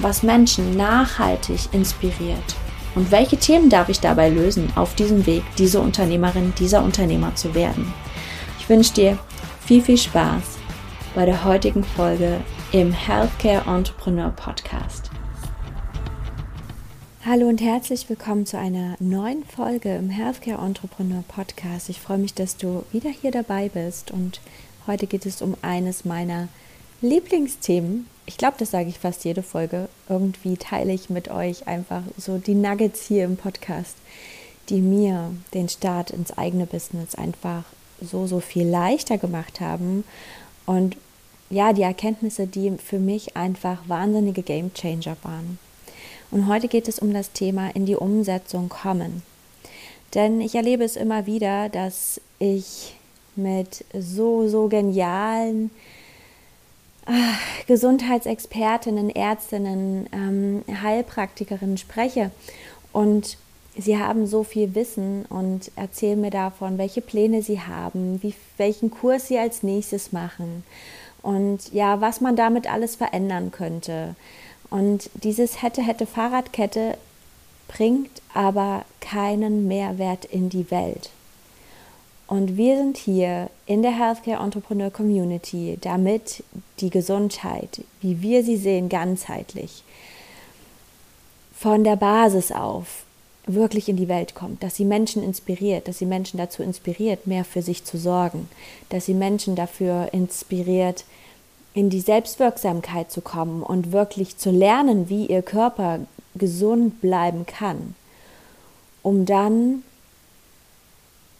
was Menschen nachhaltig inspiriert? Und welche Themen darf ich dabei lösen, auf diesem Weg diese Unternehmerin, dieser Unternehmer zu werden? Ich wünsche dir viel, viel Spaß bei der heutigen Folge im Healthcare Entrepreneur Podcast. Hallo und herzlich willkommen zu einer neuen Folge im Healthcare Entrepreneur Podcast. Ich freue mich, dass du wieder hier dabei bist und heute geht es um eines meiner Lieblingsthemen. Ich glaube, das sage ich fast jede Folge. Irgendwie teile ich mit euch einfach so die Nuggets hier im Podcast, die mir den Start ins eigene Business einfach so, so viel leichter gemacht haben. Und ja, die Erkenntnisse, die für mich einfach wahnsinnige Game Changer waren. Und heute geht es um das Thema in die Umsetzung kommen. Denn ich erlebe es immer wieder, dass ich mit so, so genialen Gesundheitsexpertinnen, Ärztinnen, ähm, Heilpraktikerinnen spreche und sie haben so viel Wissen und erzählen mir davon, welche Pläne sie haben, wie, welchen Kurs sie als nächstes machen und ja, was man damit alles verändern könnte. Und dieses hätte, hätte Fahrradkette bringt aber keinen Mehrwert in die Welt. Und wir sind hier in der Healthcare Entrepreneur Community, damit die Gesundheit, wie wir sie sehen, ganzheitlich von der Basis auf wirklich in die Welt kommt, dass sie Menschen inspiriert, dass sie Menschen dazu inspiriert, mehr für sich zu sorgen, dass sie Menschen dafür inspiriert, in die Selbstwirksamkeit zu kommen und wirklich zu lernen, wie ihr Körper gesund bleiben kann, um dann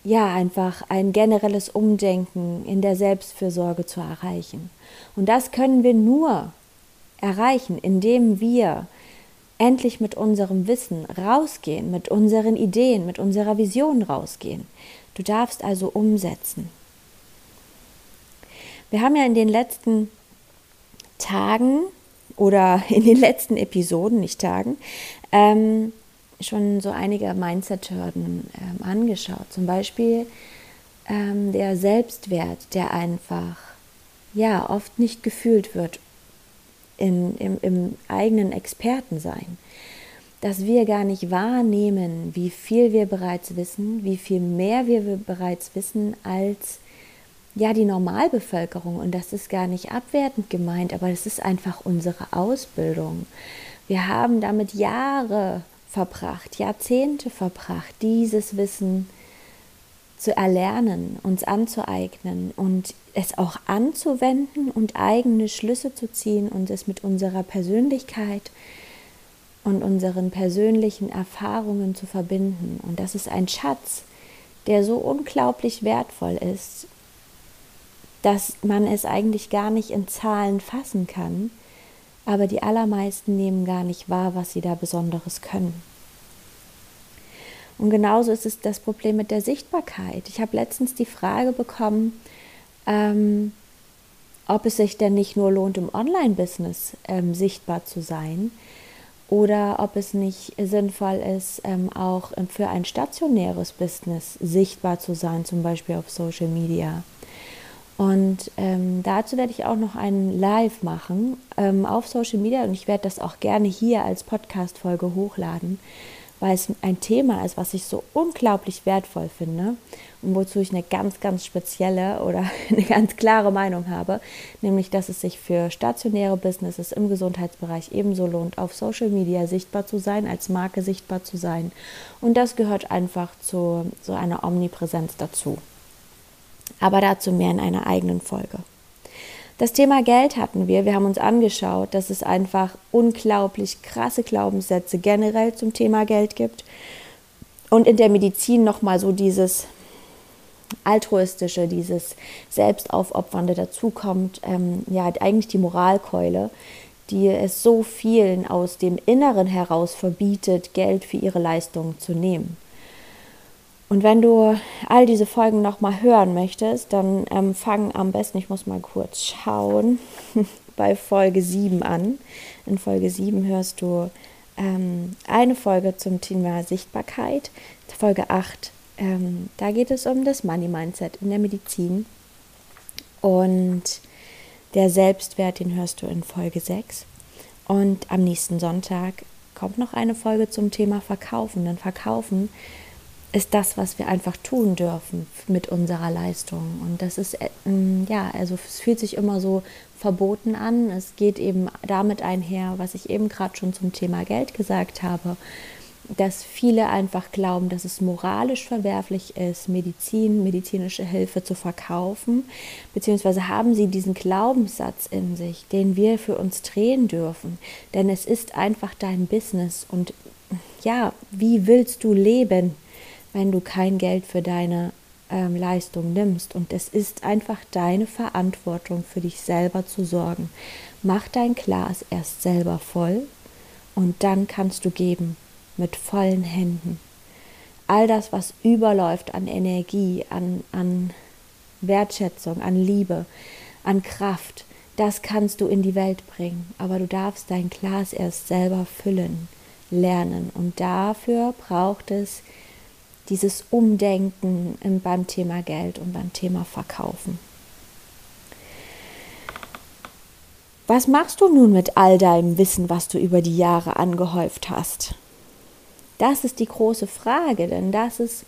ja, einfach ein generelles Umdenken in der Selbstfürsorge zu erreichen. Und das können wir nur erreichen, indem wir endlich mit unserem Wissen rausgehen, mit unseren Ideen, mit unserer Vision rausgehen. Du darfst also umsetzen. Wir haben ja in den letzten Tagen oder in den letzten Episoden, nicht Tagen, ähm, schon so einige Mindset-Hürden ähm, angeschaut. Zum Beispiel ähm, der Selbstwert, der einfach ja oft nicht gefühlt wird in, im, im eigenen Expertensein. Dass wir gar nicht wahrnehmen, wie viel wir bereits wissen, wie viel mehr wir bereits wissen als ja die Normalbevölkerung. Und das ist gar nicht abwertend gemeint, aber das ist einfach unsere Ausbildung. Wir haben damit Jahre verbracht, Jahrzehnte verbracht, dieses Wissen zu erlernen, uns anzueignen und es auch anzuwenden und eigene Schlüsse zu ziehen und es mit unserer Persönlichkeit und unseren persönlichen Erfahrungen zu verbinden. Und das ist ein Schatz, der so unglaublich wertvoll ist, dass man es eigentlich gar nicht in Zahlen fassen kann, aber die allermeisten nehmen gar nicht wahr, was sie da Besonderes können. Und genauso ist es das Problem mit der Sichtbarkeit. Ich habe letztens die Frage bekommen, ähm, ob es sich denn nicht nur lohnt, im Online-Business ähm, sichtbar zu sein oder ob es nicht sinnvoll ist, ähm, auch für ein stationäres Business sichtbar zu sein, zum Beispiel auf Social Media. Und ähm, dazu werde ich auch noch einen Live machen ähm, auf Social Media und ich werde das auch gerne hier als Podcast-Folge hochladen, weil es ein Thema ist, was ich so unglaublich wertvoll finde und wozu ich eine ganz, ganz spezielle oder eine ganz klare Meinung habe, nämlich dass es sich für stationäre Businesses im Gesundheitsbereich ebenso lohnt, auf Social Media sichtbar zu sein, als Marke sichtbar zu sein. Und das gehört einfach zu so einer Omnipräsenz dazu. Aber dazu mehr in einer eigenen Folge. Das Thema Geld hatten wir. Wir haben uns angeschaut, dass es einfach unglaublich krasse Glaubenssätze generell zum Thema Geld gibt. Und in der Medizin nochmal so dieses altruistische, dieses selbstaufopfernde dazukommt. Ähm, ja, eigentlich die Moralkeule, die es so vielen aus dem Inneren heraus verbietet, Geld für ihre Leistungen zu nehmen. Und wenn du all diese Folgen nochmal hören möchtest, dann ähm, fang am besten, ich muss mal kurz schauen, bei Folge 7 an. In Folge 7 hörst du ähm, eine Folge zum Thema Sichtbarkeit. Folge 8, ähm, da geht es um das Money Mindset in der Medizin. Und der Selbstwert, den hörst du in Folge 6. Und am nächsten Sonntag kommt noch eine Folge zum Thema Verkaufen. Denn Verkaufen ist das, was wir einfach tun dürfen mit unserer Leistung. Und das ist, äh, ja, also es fühlt sich immer so verboten an. Es geht eben damit einher, was ich eben gerade schon zum Thema Geld gesagt habe, dass viele einfach glauben, dass es moralisch verwerflich ist, Medizin, medizinische Hilfe zu verkaufen, beziehungsweise haben sie diesen Glaubenssatz in sich, den wir für uns drehen dürfen. Denn es ist einfach dein Business und ja, wie willst du leben? Wenn du kein Geld für deine ähm, Leistung nimmst. Und es ist einfach deine Verantwortung, für dich selber zu sorgen. Mach dein Glas erst selber voll und dann kannst du geben mit vollen Händen. All das, was überläuft an Energie, an, an Wertschätzung, an Liebe, an Kraft, das kannst du in die Welt bringen. Aber du darfst dein Glas erst selber füllen, lernen. Und dafür braucht es dieses Umdenken beim Thema Geld und beim Thema Verkaufen. Was machst du nun mit all deinem Wissen, was du über die Jahre angehäuft hast? Das ist die große Frage, denn das ist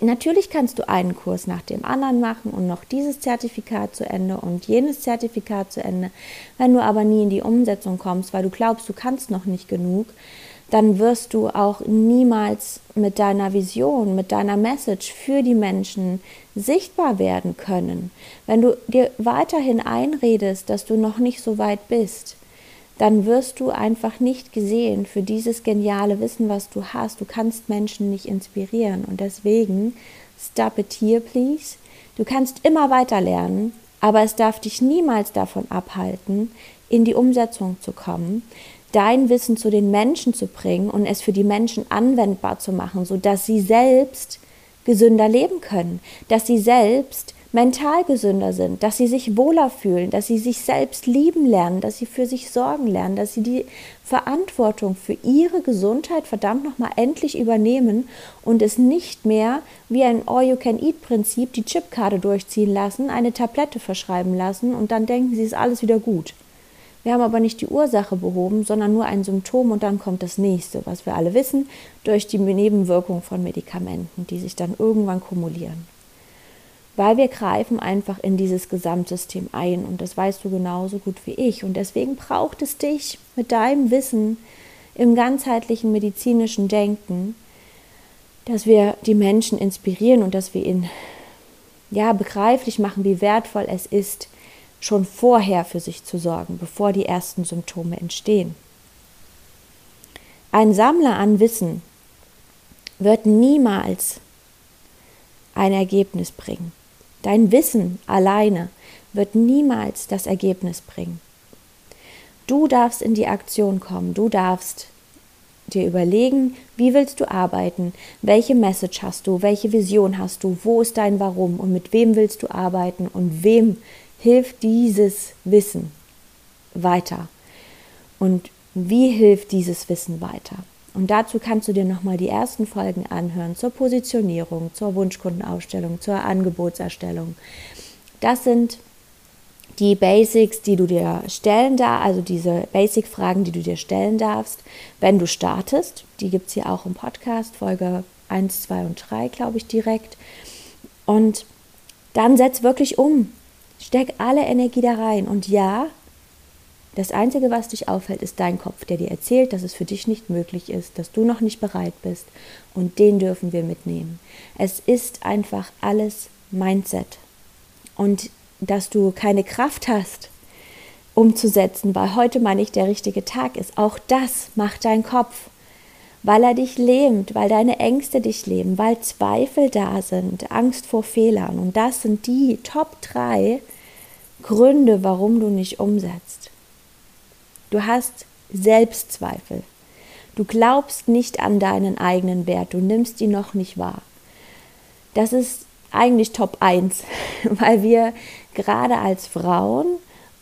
Natürlich kannst du einen Kurs nach dem anderen machen und noch dieses Zertifikat zu Ende und jenes Zertifikat zu Ende. Wenn du aber nie in die Umsetzung kommst, weil du glaubst, du kannst noch nicht genug, dann wirst du auch niemals mit deiner Vision, mit deiner Message für die Menschen sichtbar werden können. Wenn du dir weiterhin einredest, dass du noch nicht so weit bist, dann wirst du einfach nicht gesehen für dieses geniale Wissen, was du hast. Du kannst Menschen nicht inspirieren und deswegen stop it here, please. Du kannst immer weiter lernen, aber es darf dich niemals davon abhalten, in die Umsetzung zu kommen, dein Wissen zu den Menschen zu bringen und es für die Menschen anwendbar zu machen, sodass sie selbst gesünder leben können, dass sie selbst mental gesünder sind, dass sie sich wohler fühlen, dass sie sich selbst lieben lernen, dass sie für sich sorgen lernen, dass sie die Verantwortung für ihre Gesundheit verdammt nochmal endlich übernehmen und es nicht mehr wie ein All-You-Can-Eat-Prinzip die Chipkarte durchziehen lassen, eine Tablette verschreiben lassen und dann denken sie, ist alles wieder gut. Wir haben aber nicht die Ursache behoben, sondern nur ein Symptom und dann kommt das nächste, was wir alle wissen, durch die Nebenwirkung von Medikamenten, die sich dann irgendwann kumulieren. Weil wir greifen einfach in dieses Gesamtsystem ein und das weißt du genauso gut wie ich. Und deswegen braucht es dich mit deinem Wissen im ganzheitlichen medizinischen Denken, dass wir die Menschen inspirieren und dass wir ihnen ja begreiflich machen, wie wertvoll es ist, schon vorher für sich zu sorgen, bevor die ersten Symptome entstehen. Ein Sammler an Wissen wird niemals ein Ergebnis bringen. Dein Wissen alleine wird niemals das Ergebnis bringen. Du darfst in die Aktion kommen, du darfst dir überlegen, wie willst du arbeiten, welche Message hast du, welche Vision hast du, wo ist dein Warum und mit wem willst du arbeiten und wem hilft dieses Wissen weiter? Und wie hilft dieses Wissen weiter? Und dazu kannst du dir nochmal die ersten Folgen anhören zur Positionierung, zur Wunschkundenaufstellung, zur Angebotserstellung. Das sind die Basics, die du dir stellen darfst, also diese Basic-Fragen, die du dir stellen darfst, wenn du startest. Die gibt es hier auch im Podcast, Folge 1, 2 und 3, glaube ich, direkt. Und dann setz wirklich um. Steck alle Energie da rein. Und ja, das Einzige, was dich aufhält, ist dein Kopf, der dir erzählt, dass es für dich nicht möglich ist, dass du noch nicht bereit bist. Und den dürfen wir mitnehmen. Es ist einfach alles Mindset. Und dass du keine Kraft hast, umzusetzen, weil heute mal nicht der richtige Tag ist. Auch das macht dein Kopf, weil er dich lähmt, weil deine Ängste dich lähmen, weil Zweifel da sind, Angst vor Fehlern. Und das sind die Top 3 Gründe, warum du nicht umsetzt. Du hast Selbstzweifel. Du glaubst nicht an deinen eigenen Wert, du nimmst ihn noch nicht wahr. Das ist eigentlich Top 1, weil wir gerade als Frauen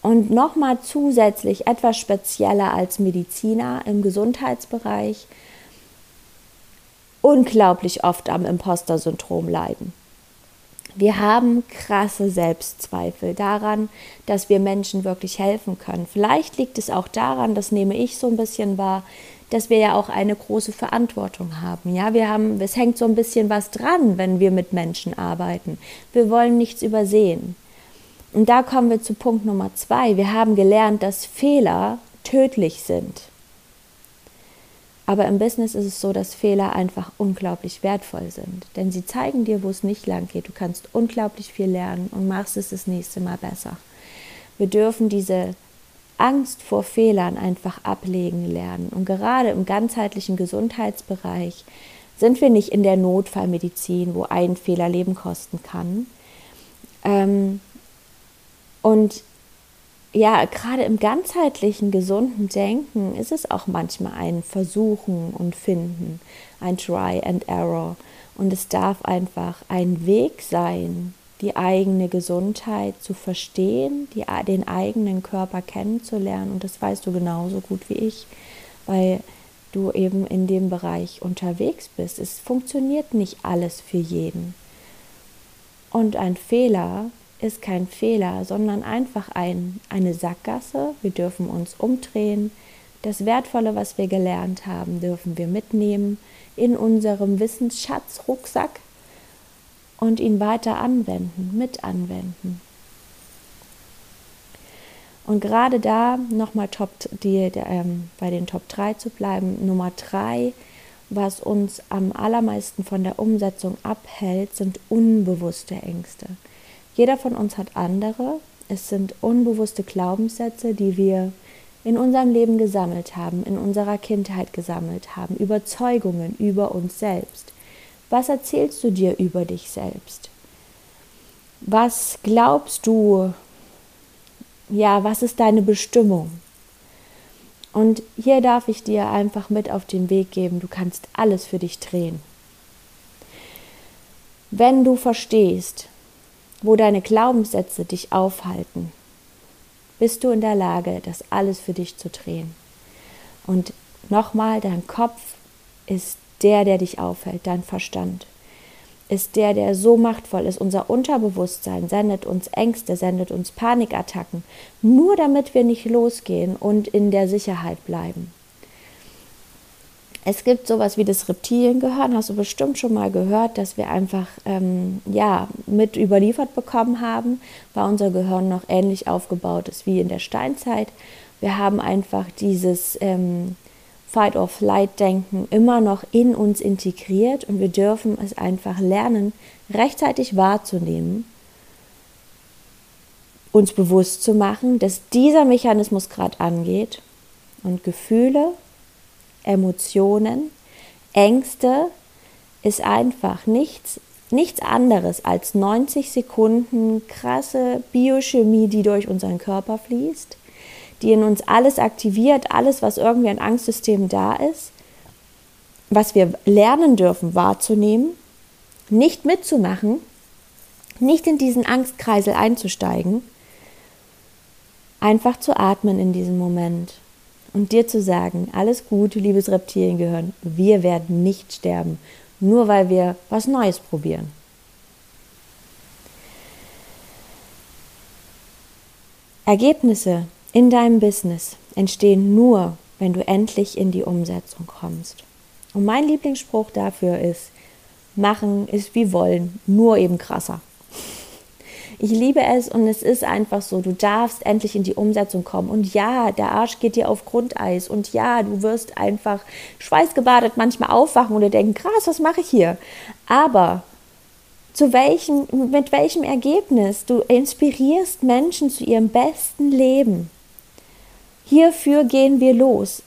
und nochmal zusätzlich etwas spezieller als Mediziner im Gesundheitsbereich unglaublich oft am Imposter-Syndrom leiden. Wir haben krasse Selbstzweifel daran, dass wir Menschen wirklich helfen können. Vielleicht liegt es auch daran, das nehme ich so ein bisschen wahr, dass wir ja auch eine große Verantwortung haben. Ja, wir haben, es hängt so ein bisschen was dran, wenn wir mit Menschen arbeiten. Wir wollen nichts übersehen. Und da kommen wir zu Punkt Nummer zwei. Wir haben gelernt, dass Fehler tödlich sind. Aber im Business ist es so, dass Fehler einfach unglaublich wertvoll sind. Denn sie zeigen dir, wo es nicht lang geht. Du kannst unglaublich viel lernen und machst es das nächste Mal besser. Wir dürfen diese Angst vor Fehlern einfach ablegen lernen. Und gerade im ganzheitlichen Gesundheitsbereich sind wir nicht in der Notfallmedizin, wo ein Fehler Leben kosten kann. Ähm, und ja, gerade im ganzheitlichen, gesunden Denken ist es auch manchmal ein Versuchen und Finden, ein Try and Error. Und es darf einfach ein Weg sein, die eigene Gesundheit zu verstehen, die, den eigenen Körper kennenzulernen. Und das weißt du genauso gut wie ich, weil du eben in dem Bereich unterwegs bist. Es funktioniert nicht alles für jeden. Und ein Fehler ist kein Fehler, sondern einfach ein, eine Sackgasse. Wir dürfen uns umdrehen. Das Wertvolle, was wir gelernt haben, dürfen wir mitnehmen in unserem Wissensschatz-Rucksack und ihn weiter anwenden, mit anwenden. Und gerade da nochmal Top, die, ähm, bei den Top 3 zu bleiben. Nummer 3, was uns am allermeisten von der Umsetzung abhält, sind unbewusste Ängste. Jeder von uns hat andere. Es sind unbewusste Glaubenssätze, die wir in unserem Leben gesammelt haben, in unserer Kindheit gesammelt haben, Überzeugungen über uns selbst. Was erzählst du dir über dich selbst? Was glaubst du? Ja, was ist deine Bestimmung? Und hier darf ich dir einfach mit auf den Weg geben, du kannst alles für dich drehen. Wenn du verstehst, wo deine Glaubenssätze dich aufhalten, bist du in der Lage, das alles für dich zu drehen. Und nochmal, dein Kopf ist der, der dich aufhält, dein Verstand, ist der, der so machtvoll ist. Unser Unterbewusstsein sendet uns Ängste, sendet uns Panikattacken, nur damit wir nicht losgehen und in der Sicherheit bleiben. Es gibt sowas wie das Reptiliengehirn, hast du bestimmt schon mal gehört, dass wir einfach ähm, ja, mit überliefert bekommen haben, weil unser Gehirn noch ähnlich aufgebaut ist wie in der Steinzeit. Wir haben einfach dieses ähm, Fight-or-Flight-Denken immer noch in uns integriert und wir dürfen es einfach lernen, rechtzeitig wahrzunehmen, uns bewusst zu machen, dass dieser Mechanismus gerade angeht und Gefühle, Emotionen, Ängste ist einfach nichts, nichts anderes als 90 Sekunden krasse Biochemie, die durch unseren Körper fließt die in uns alles aktiviert, alles, was irgendwie ein Angstsystem da ist, was wir lernen dürfen wahrzunehmen, nicht mitzumachen, nicht in diesen Angstkreisel einzusteigen, einfach zu atmen in diesem Moment und dir zu sagen, alles gut, liebes Reptiliengehirn, wir werden nicht sterben, nur weil wir was Neues probieren. Ergebnisse in deinem Business entstehen nur, wenn du endlich in die Umsetzung kommst. Und mein Lieblingsspruch dafür ist, machen ist wie wollen, nur eben krasser. Ich liebe es und es ist einfach so, du darfst endlich in die Umsetzung kommen. Und ja, der Arsch geht dir auf Grundeis. Und ja, du wirst einfach schweißgebadet manchmal aufwachen und denken, krass, was mache ich hier? Aber zu welchem, mit welchem Ergebnis? Du inspirierst Menschen zu ihrem besten Leben. Hierfür gehen wir los.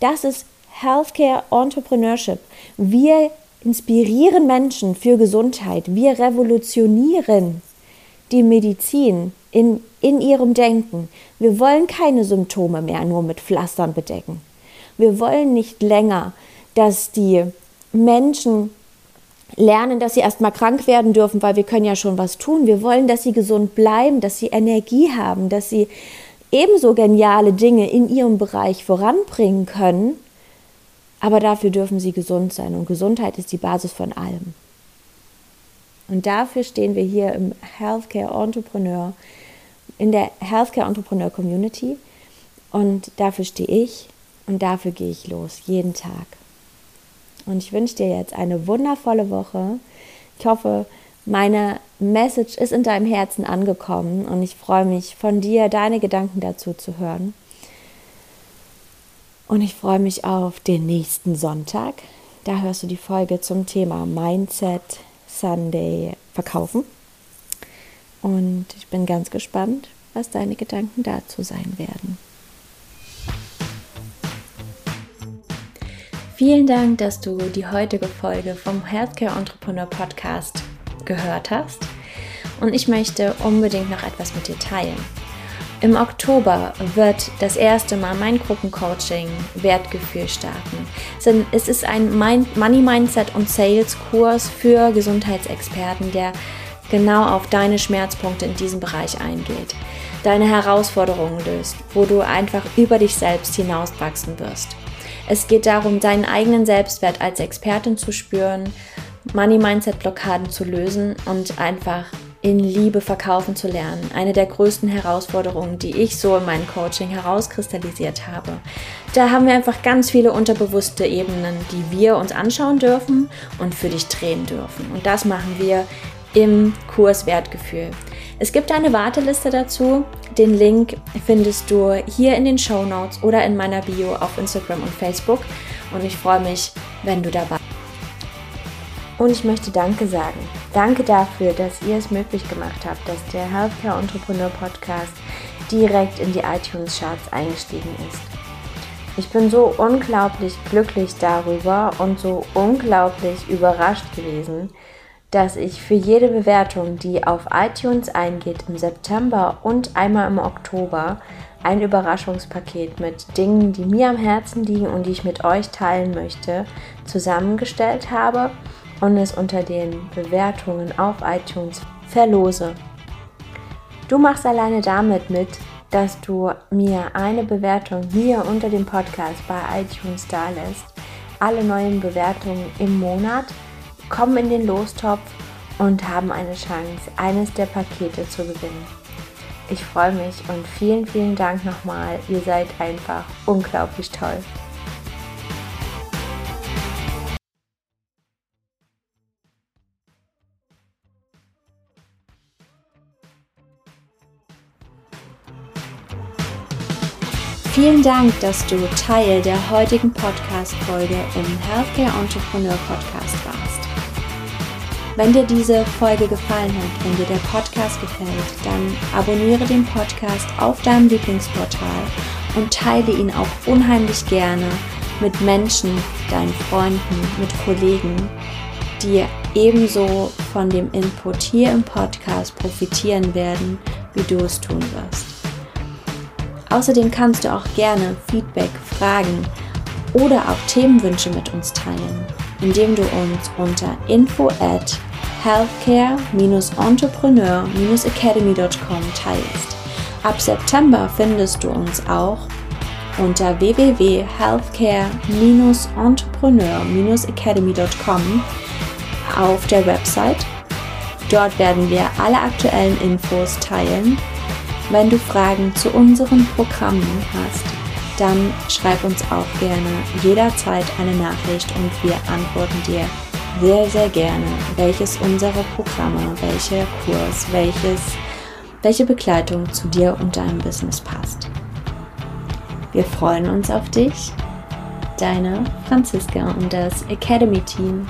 Das ist Healthcare Entrepreneurship. Wir inspirieren Menschen für Gesundheit. Wir revolutionieren die Medizin in, in ihrem Denken. Wir wollen keine Symptome mehr nur mit Pflastern bedecken. Wir wollen nicht länger, dass die Menschen lernen, dass sie erstmal krank werden dürfen, weil wir können ja schon was tun. Wir wollen, dass sie gesund bleiben, dass sie Energie haben, dass sie ebenso geniale Dinge in ihrem Bereich voranbringen können. Aber dafür dürfen sie gesund sein. Und Gesundheit ist die Basis von allem. Und dafür stehen wir hier im Healthcare Entrepreneur, in der Healthcare Entrepreneur Community. Und dafür stehe ich und dafür gehe ich los, jeden Tag. Und ich wünsche dir jetzt eine wundervolle Woche. Ich hoffe, meine Message ist in deinem Herzen angekommen und ich freue mich von dir, deine Gedanken dazu zu hören. Und ich freue mich auf den nächsten Sonntag. Da hörst du die Folge zum Thema Mindset, Sunday verkaufen. Und ich bin ganz gespannt, was deine Gedanken dazu sein werden. Vielen Dank, dass du die heutige Folge vom Healthcare Entrepreneur Podcast gehört hast. Und ich möchte unbedingt noch etwas mit dir teilen. Im Oktober wird das erste Mal mein Gruppencoaching Wertgefühl starten. Es ist ein Money Mindset und Sales Kurs für Gesundheitsexperten, der genau auf deine Schmerzpunkte in diesem Bereich eingeht, deine Herausforderungen löst, wo du einfach über dich selbst hinauswachsen wirst. Es geht darum, deinen eigenen Selbstwert als Expertin zu spüren, Money Mindset Blockaden zu lösen und einfach in Liebe verkaufen zu lernen. Eine der größten Herausforderungen, die ich so in meinem Coaching herauskristallisiert habe. Da haben wir einfach ganz viele unterbewusste Ebenen, die wir uns anschauen dürfen und für dich drehen dürfen. Und das machen wir im Kurs Wertgefühl. Es gibt eine Warteliste dazu. Den Link findest du hier in den Show Notes oder in meiner Bio auf Instagram und Facebook. Und ich freue mich, wenn du dabei bist. Und ich möchte Danke sagen. Danke dafür, dass ihr es möglich gemacht habt, dass der Healthcare Entrepreneur Podcast direkt in die iTunes Charts eingestiegen ist. Ich bin so unglaublich glücklich darüber und so unglaublich überrascht gewesen, dass ich für jede Bewertung, die auf iTunes eingeht im September und einmal im Oktober, ein Überraschungspaket mit Dingen, die mir am Herzen liegen und die ich mit euch teilen möchte, zusammengestellt habe und es unter den Bewertungen auf iTunes verlose. Du machst alleine damit mit, dass du mir eine Bewertung hier unter dem Podcast bei iTunes da lässt. Alle neuen Bewertungen im Monat kommen in den Lostopf und haben eine Chance, eines der Pakete zu gewinnen. Ich freue mich und vielen, vielen Dank nochmal. Ihr seid einfach unglaublich toll. Vielen Dank, dass du Teil der heutigen Podcast-Folge im Healthcare Entrepreneur Podcast warst. Wenn dir diese Folge gefallen hat, wenn dir der Podcast gefällt, dann abonniere den Podcast auf deinem Lieblingsportal und teile ihn auch unheimlich gerne mit Menschen, deinen Freunden, mit Kollegen, die ebenso von dem Input hier im Podcast profitieren werden, wie du es tun wirst. Außerdem kannst du auch gerne Feedback, Fragen oder auch Themenwünsche mit uns teilen, indem du uns unter info at healthcare-entrepreneur-academy.com teilst. Ab September findest du uns auch unter www.healthcare-entrepreneur-academy.com auf der Website. Dort werden wir alle aktuellen Infos teilen Wenn du Fragen zu unseren Programmen hast, dann schreib uns auch gerne jederzeit eine Nachricht und wir antworten dir sehr, sehr gerne, welches unserer Programme, welcher Kurs, welches, welche Begleitung zu dir und deinem Business passt. Wir freuen uns auf dich, deine Franziska und das Academy Team.